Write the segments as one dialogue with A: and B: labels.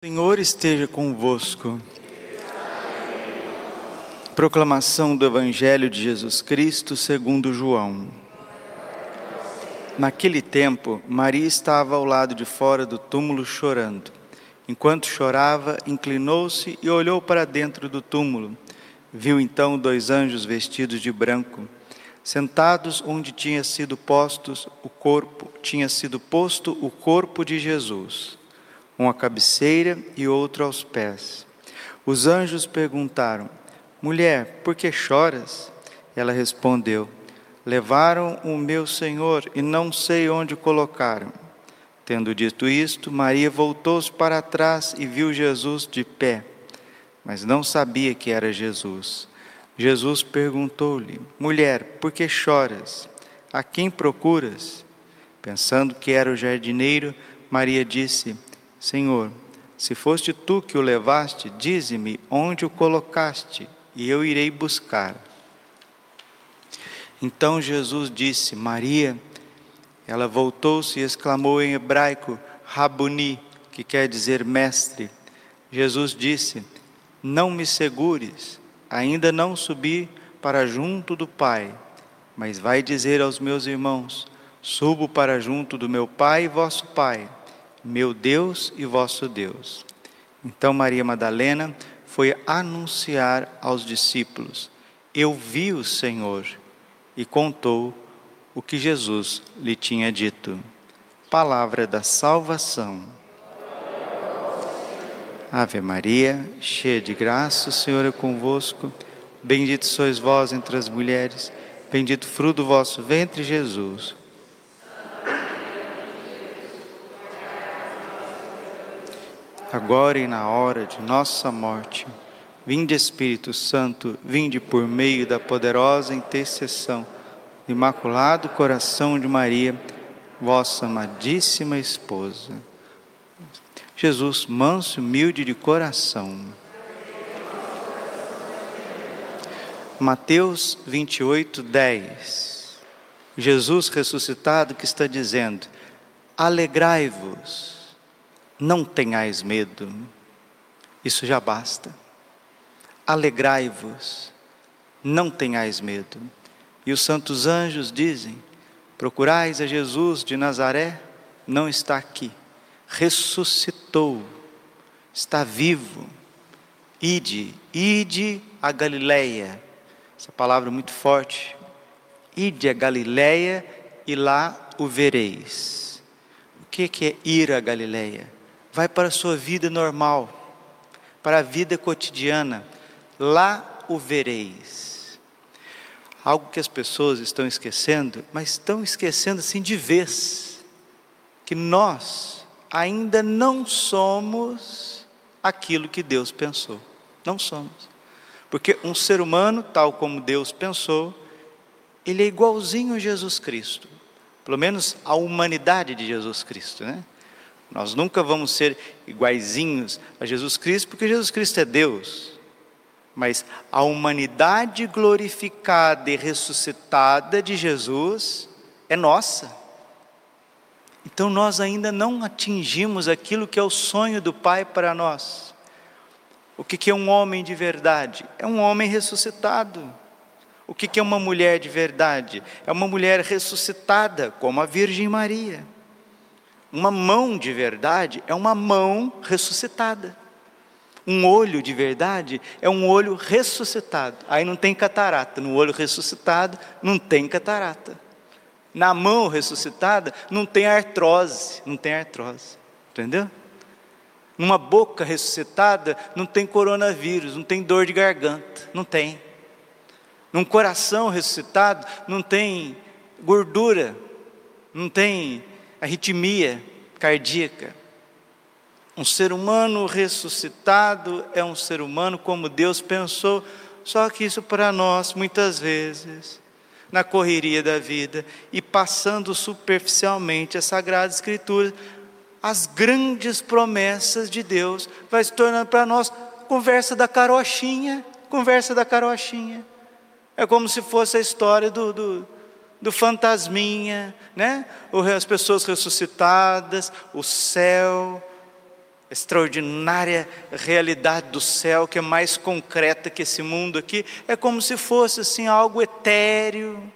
A: Senhor esteja convosco. Proclamação do Evangelho de Jesus Cristo segundo João. Naquele tempo, Maria estava ao lado de fora do túmulo chorando. Enquanto chorava, inclinou-se e olhou para dentro do túmulo. Viu então dois anjos vestidos de branco, sentados onde tinha sido postos o corpo, tinha sido posto o corpo de Jesus um à cabeceira e outro aos pés. Os anjos perguntaram: Mulher, por que choras? Ela respondeu: Levaram o meu Senhor e não sei onde colocaram. Tendo dito isto, Maria voltou-se para trás e viu Jesus de pé, mas não sabia que era Jesus. Jesus perguntou-lhe: Mulher, por que choras? A quem procuras? Pensando que era o jardineiro, Maria disse: Senhor, se foste tu que o levaste, dize-me onde o colocaste, e eu irei buscar. Então Jesus disse: Maria. Ela voltou-se e exclamou em hebraico: Rabuni, que quer dizer mestre. Jesus disse: Não me segures, ainda não subi para junto do Pai, mas vai dizer aos meus irmãos: Subo para junto do meu Pai e vosso Pai meu Deus e vosso Deus. Então Maria Madalena foi anunciar aos discípulos: Eu vi o Senhor, e contou o que Jesus lhe tinha dito. Palavra da salvação. Ave Maria, cheia de graça, o Senhor é convosco. Bendito sois vós entre as mulheres, bendito fruto do vosso ventre, Jesus. Agora e na hora de nossa morte. Vinde Espírito Santo, vinde por meio da poderosa intercessão do Imaculado Coração de Maria, vossa amadíssima esposa. Jesus, manso e humilde de coração. Mateus 28, 10. Jesus ressuscitado que está dizendo: Alegrai-vos não tenhais medo, isso já basta. Alegrai-vos, não tenhais medo. E os santos anjos dizem: Procurais a Jesus de Nazaré, não está aqui, ressuscitou, está vivo. Ide, ide a Galileia. Essa palavra é muito forte. Ide a Galileia e lá o vereis. O que é ir a Galileia? Vai para a sua vida normal, para a vida cotidiana, lá o vereis. Algo que as pessoas estão esquecendo, mas estão esquecendo assim de vez, que nós ainda não somos aquilo que Deus pensou. Não somos. Porque um ser humano, tal como Deus pensou, ele é igualzinho a Jesus Cristo. Pelo menos a humanidade de Jesus Cristo, né? Nós nunca vamos ser iguaizinhos a Jesus Cristo, porque Jesus Cristo é Deus. Mas a humanidade glorificada e ressuscitada de Jesus é nossa. Então nós ainda não atingimos aquilo que é o sonho do Pai para nós. O que é um homem de verdade? É um homem ressuscitado. O que é uma mulher de verdade? É uma mulher ressuscitada, como a Virgem Maria. Uma mão de verdade é uma mão ressuscitada. Um olho de verdade é um olho ressuscitado. Aí não tem catarata. No olho ressuscitado não tem catarata. Na mão ressuscitada não tem artrose, não tem artrose. Entendeu? Numa boca ressuscitada não tem coronavírus, não tem dor de garganta, não tem. Num coração ressuscitado não tem gordura, não tem arritmia cardíaca. Um ser humano ressuscitado é um ser humano como Deus pensou, só que isso para nós, muitas vezes, na correria da vida e passando superficialmente a Sagrada Escritura, as grandes promessas de Deus vai se tornando para nós conversa da carochinha, conversa da carochinha. É como se fosse a história do, do do fantasminha, né? As pessoas ressuscitadas, o céu. extraordinária realidade do céu que é mais concreta que esse mundo aqui, é como se fosse assim algo etéreo,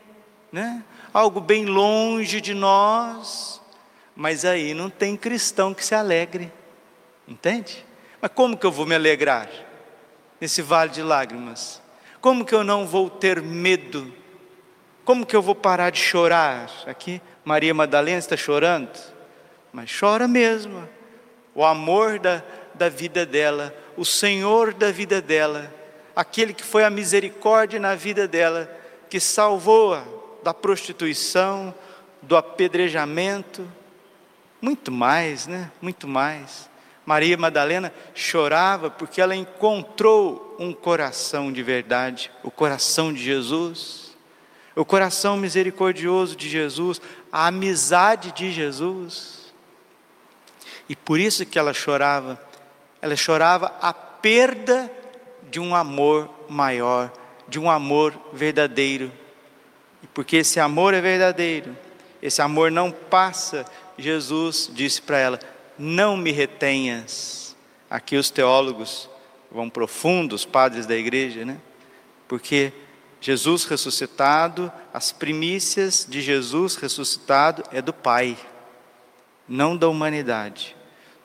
A: né? Algo bem longe de nós. Mas aí não tem cristão que se alegre. Entende? Mas como que eu vou me alegrar nesse vale de lágrimas? Como que eu não vou ter medo? Como que eu vou parar de chorar? Aqui Maria Madalena está chorando, mas chora mesmo o amor da, da vida dela, o Senhor da vida dela, aquele que foi a misericórdia na vida dela, que salvou-a da prostituição, do apedrejamento, muito mais, né? Muito mais. Maria Madalena chorava porque ela encontrou um coração de verdade, o coração de Jesus, o coração misericordioso de Jesus, a amizade de Jesus. E por isso que ela chorava. Ela chorava a perda de um amor maior, de um amor verdadeiro. E porque esse amor é verdadeiro, esse amor não passa, Jesus disse para ela: Não me retenhas. Aqui os teólogos vão profundos, padres da igreja, né? Porque Jesus ressuscitado, as primícias de Jesus ressuscitado é do Pai não da humanidade.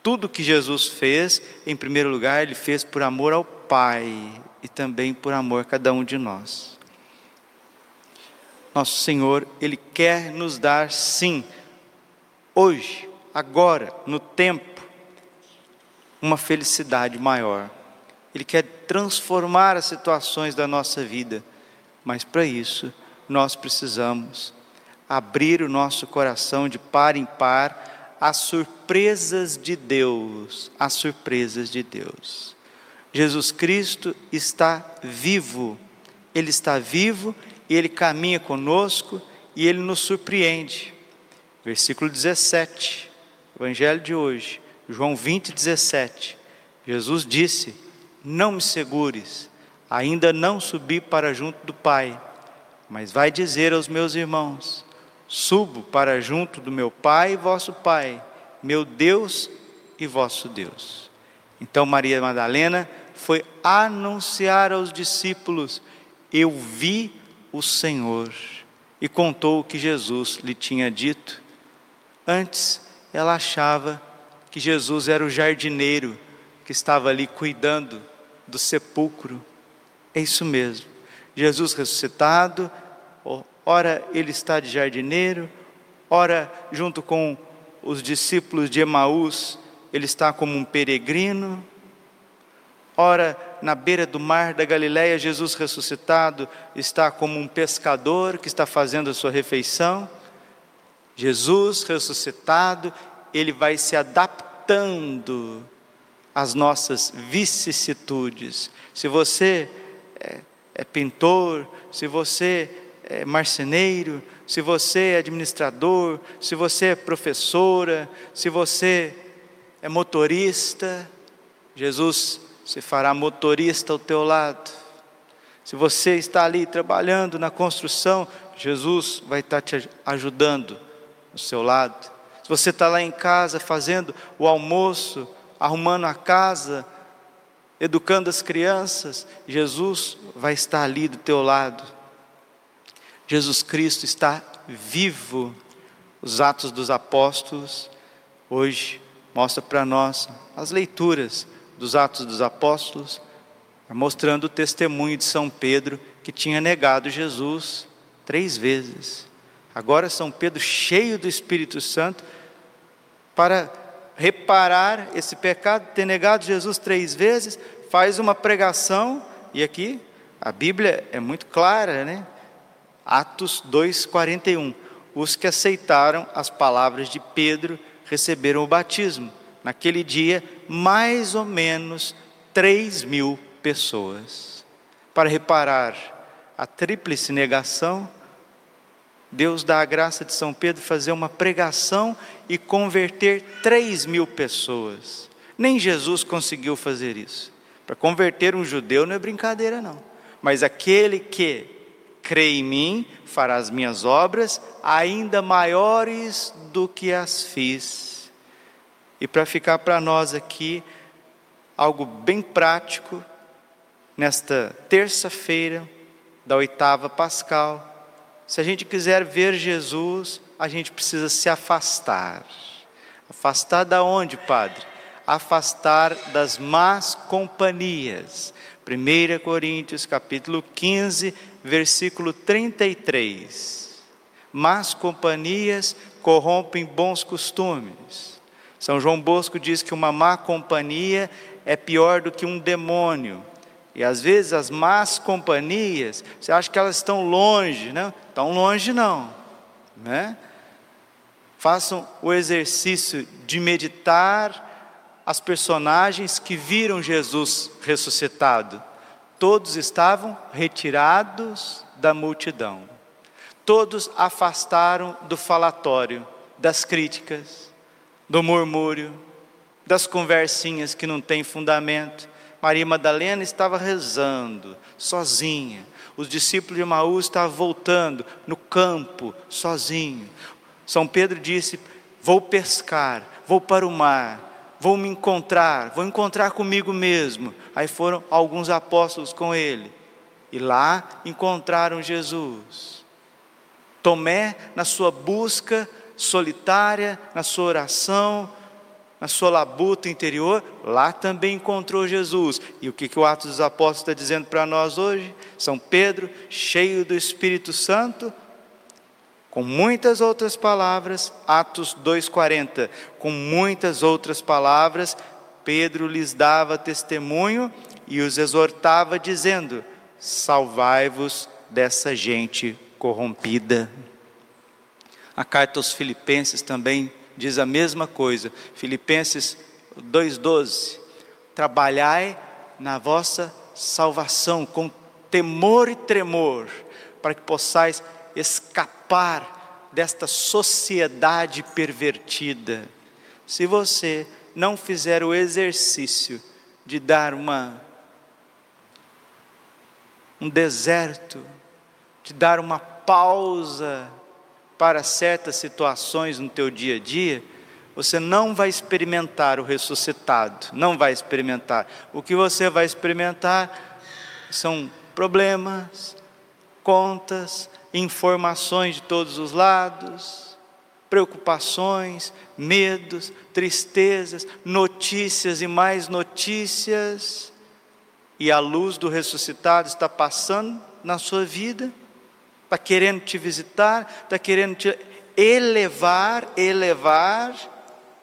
A: Tudo que Jesus fez, em primeiro lugar, ele fez por amor ao Pai e também por amor a cada um de nós. Nosso Senhor, Ele quer nos dar, sim, hoje, agora, no tempo, uma felicidade maior. Ele quer transformar as situações da nossa vida, mas para isso nós precisamos abrir o nosso coração de par em par as surpresas de Deus, as surpresas de Deus. Jesus Cristo está vivo, Ele está vivo e Ele caminha conosco e Ele nos surpreende. Versículo 17, Evangelho de hoje, João 20, 17. Jesus disse: Não me segures, ainda não subi para junto do Pai, mas vai dizer aos meus irmãos: Subo para junto do meu Pai e vosso Pai, meu Deus e vosso Deus. Então Maria Madalena foi anunciar aos discípulos: Eu vi o Senhor. E contou o que Jesus lhe tinha dito. Antes, ela achava que Jesus era o jardineiro que estava ali cuidando do sepulcro. É isso mesmo. Jesus ressuscitado ora ele está de jardineiro, ora junto com os discípulos de Emaús, ele está como um peregrino, ora na beira do mar da Galiléia, Jesus ressuscitado está como um pescador que está fazendo a sua refeição. Jesus ressuscitado, ele vai se adaptando às nossas vicissitudes. Se você é, é pintor, se você é marceneiro, se você é administrador, se você é professora, se você é motorista, Jesus se fará motorista ao teu lado. Se você está ali trabalhando na construção, Jesus vai estar te ajudando do seu lado. Se você está lá em casa fazendo o almoço, arrumando a casa, educando as crianças, Jesus vai estar ali do teu lado. Jesus Cristo está vivo. Os Atos dos Apóstolos, hoje, mostra para nós as leituras dos Atos dos Apóstolos, mostrando o testemunho de São Pedro, que tinha negado Jesus três vezes. Agora, São Pedro, cheio do Espírito Santo, para reparar esse pecado, ter negado Jesus três vezes, faz uma pregação, e aqui a Bíblia é muito clara, né? Atos 2,41. Os que aceitaram as palavras de Pedro receberam o batismo. Naquele dia, mais ou menos 3 mil pessoas. Para reparar a tríplice negação, Deus dá a graça de São Pedro fazer uma pregação e converter 3 mil pessoas. Nem Jesus conseguiu fazer isso. Para converter um judeu não é brincadeira, não. Mas aquele que crê em mim, fará as minhas obras, ainda maiores do que as fiz. E para ficar para nós aqui, algo bem prático, nesta terça-feira da oitava pascal, se a gente quiser ver Jesus, a gente precisa se afastar. Afastar da onde, Padre? Afastar das más companhias. 1 Coríntios capítulo 15, versículo 33. Más companhias corrompem bons costumes. São João Bosco diz que uma má companhia é pior do que um demônio. E às vezes as más companhias, você acha que elas estão longe, não? Estão longe não, né? Façam o exercício de meditar as personagens que viram Jesus ressuscitado. Todos estavam retirados da multidão. Todos afastaram do falatório, das críticas, do murmúrio, das conversinhas que não têm fundamento. Maria Madalena estava rezando, sozinha. Os discípulos de Maús estavam voltando no campo, sozinho. São Pedro disse: Vou pescar, vou para o mar, vou me encontrar, vou encontrar comigo mesmo. Aí foram alguns apóstolos com ele, e lá encontraram Jesus. Tomé, na sua busca solitária, na sua oração, na sua labuta interior, lá também encontrou Jesus. E o que, que o Atos dos Apóstolos está dizendo para nós hoje? São Pedro, cheio do Espírito Santo, com muitas outras palavras, Atos 2,40, com muitas outras palavras, Pedro lhes dava testemunho e os exortava, dizendo: Salvai-vos dessa gente corrompida. A carta aos Filipenses também diz a mesma coisa, Filipenses 2,12: Trabalhai na vossa salvação com temor e tremor, para que possais escapar desta sociedade pervertida. Se você não fizer o exercício de dar uma um deserto, de dar uma pausa para certas situações no teu dia a dia, você não vai experimentar o ressuscitado, não vai experimentar. O que você vai experimentar são problemas, contas, informações de todos os lados, preocupações, medos, tristezas, notícias e mais notícias, e a luz do ressuscitado está passando na sua vida, está querendo te visitar, está querendo te elevar, elevar,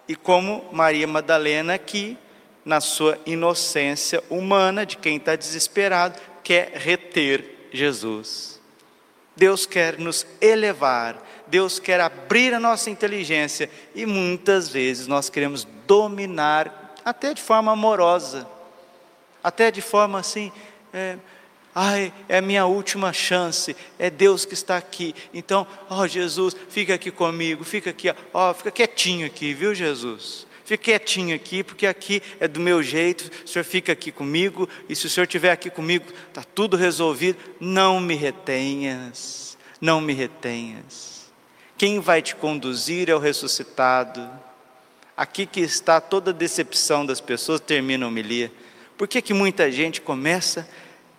A: e como Maria Madalena aqui, na sua inocência humana, de quem está desesperado, quer reter Jesus. Deus quer nos elevar, Deus quer abrir a nossa inteligência e muitas vezes nós queremos dominar, até de forma amorosa, até de forma assim, é, ai, é a minha última chance, é Deus que está aqui, então, ó Jesus, fica aqui comigo, fica aqui, ó, fica quietinho aqui, viu Jesus? Fique quietinho aqui, porque aqui é do meu jeito, o senhor fica aqui comigo, e se o senhor estiver aqui comigo, está tudo resolvido. Não me retenhas, não me retenhas. Quem vai te conduzir é o ressuscitado. Aqui que está toda a decepção das pessoas, termina a homilia. Por que, que muita gente começa?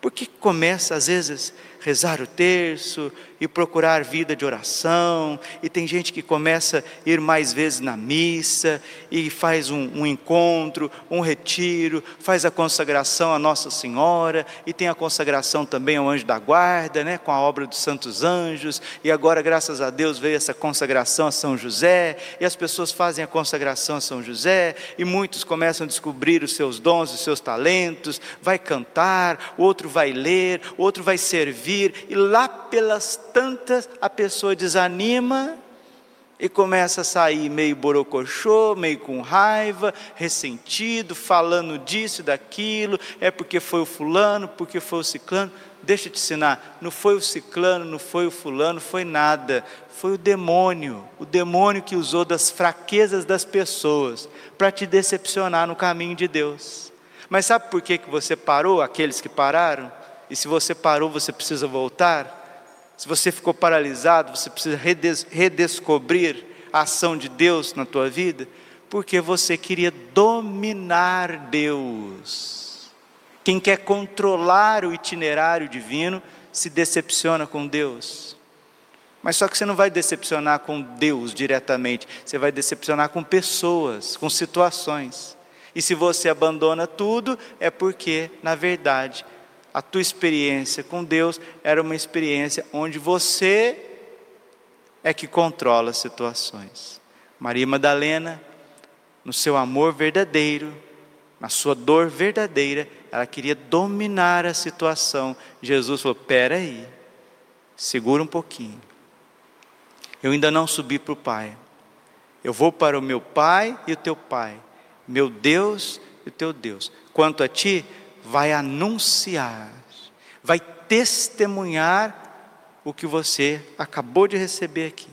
A: Por que começa, às vezes, rezar o terço e procurar vida de oração, e tem gente que começa a ir mais vezes na missa, e faz um, um encontro, um retiro, faz a consagração à Nossa Senhora, e tem a consagração também ao anjo da guarda, né, com a obra dos santos anjos, e agora, graças a Deus, veio essa consagração a São José, e as pessoas fazem a consagração a São José, e muitos começam a descobrir os seus dons, os seus talentos, vai cantar, outro vai ler, outro vai servir, e lá pelas tantas a pessoa desanima e começa a sair meio borocochô, meio com raiva, ressentido, falando disso e daquilo, é porque foi o fulano, porque foi o ciclano. Deixa eu te ensinar, não foi o ciclano, não foi o fulano, foi nada, foi o demônio, o demônio que usou das fraquezas das pessoas para te decepcionar no caminho de Deus. Mas sabe por que, que você parou, aqueles que pararam? E se você parou, você precisa voltar. Se você ficou paralisado, você precisa redes redescobrir a ação de Deus na tua vida, Porque você queria dominar Deus. Quem quer controlar o itinerário divino se decepciona com Deus. Mas só que você não vai decepcionar com Deus diretamente, você vai decepcionar com pessoas, com situações. E se você abandona tudo, é porque, na verdade, a tua experiência com Deus era uma experiência onde você é que controla as situações. Maria Madalena, no seu amor verdadeiro, na sua dor verdadeira, ela queria dominar a situação. Jesus falou: Pera aí, segura um pouquinho. Eu ainda não subi para o Pai. Eu vou para o meu Pai e o teu Pai, meu Deus e o teu Deus. Quanto a ti, vai anunciar, vai testemunhar o que você acabou de receber aqui.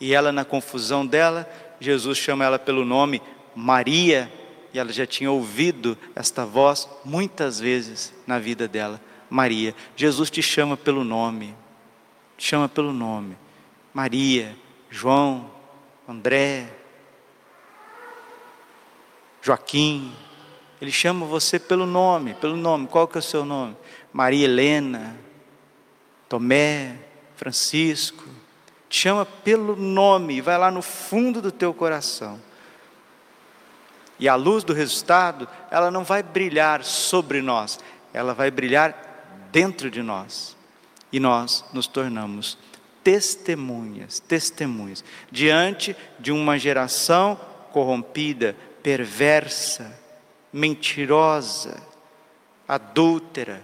A: E ela, na confusão dela, Jesus chama ela pelo nome Maria, e ela já tinha ouvido esta voz muitas vezes na vida dela. Maria, Jesus te chama pelo nome, te chama pelo nome. Maria, João, André, Joaquim, ele chama você pelo nome, pelo nome. Qual que é o seu nome? Maria Helena, Tomé, Francisco. Te chama pelo nome, vai lá no fundo do teu coração. E a luz do resultado, ela não vai brilhar sobre nós, ela vai brilhar dentro de nós. E nós nos tornamos testemunhas, testemunhas, diante de uma geração corrompida, perversa, mentirosa, adúltera,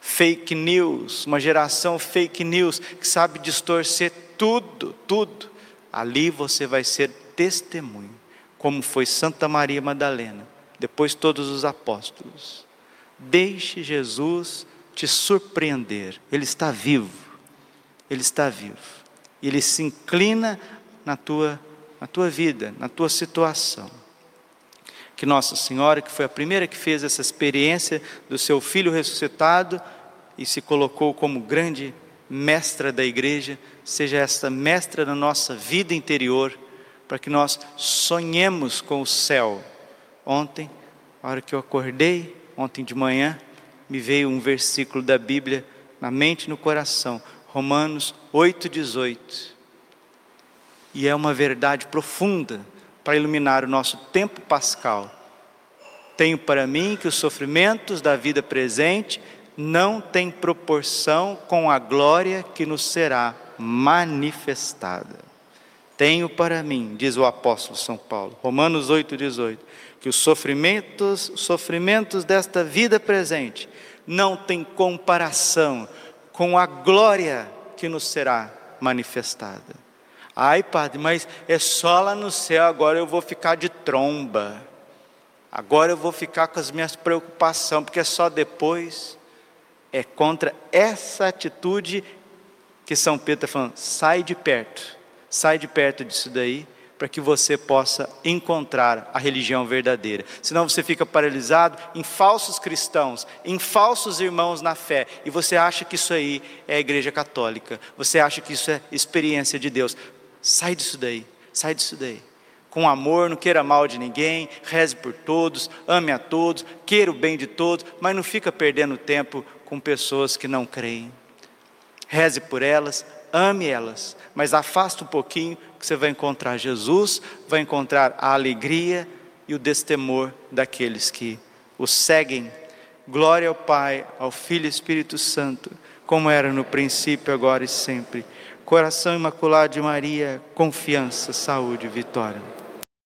A: fake news, uma geração fake news que sabe distorcer tudo, tudo. Ali você vai ser testemunho, como foi Santa Maria Madalena, depois todos os apóstolos. Deixe Jesus te surpreender, Ele está vivo, Ele está vivo, Ele se inclina na tua, na tua vida, na tua situação que Nossa Senhora, que foi a primeira que fez essa experiência do seu filho ressuscitado e se colocou como grande mestra da igreja, seja esta mestra da nossa vida interior, para que nós sonhemos com o céu. Ontem, a hora que eu acordei, ontem de manhã, me veio um versículo da Bíblia na mente e no coração, Romanos 8,18. E é uma verdade profunda para iluminar o nosso tempo pascal. Tenho para mim que os sofrimentos da vida presente não têm proporção com a glória que nos será manifestada. Tenho para mim, diz o apóstolo São Paulo, Romanos 8,18, que os sofrimentos, os sofrimentos desta vida presente não têm comparação com a glória que nos será manifestada. Ai, padre, mas é só lá no céu, agora eu vou ficar de tromba. Agora eu vou ficar com as minhas preocupações, porque é só depois. É contra essa atitude que São Pedro está falando: sai de perto, sai de perto disso daí, para que você possa encontrar a religião verdadeira. Senão você fica paralisado em falsos cristãos, em falsos irmãos na fé, e você acha que isso aí é a igreja católica, você acha que isso é experiência de Deus. Sai disso daí, sai disso daí. Com amor, não queira mal de ninguém, reze por todos, ame a todos, queira o bem de todos, mas não fica perdendo tempo com pessoas que não creem. Reze por elas, ame elas, mas afasta um pouquinho que você vai encontrar Jesus, vai encontrar a alegria e o destemor daqueles que o seguem. Glória ao Pai, ao Filho e Espírito Santo, como era no princípio, agora e sempre Coração Imaculado de Maria, confiança, saúde, vitória.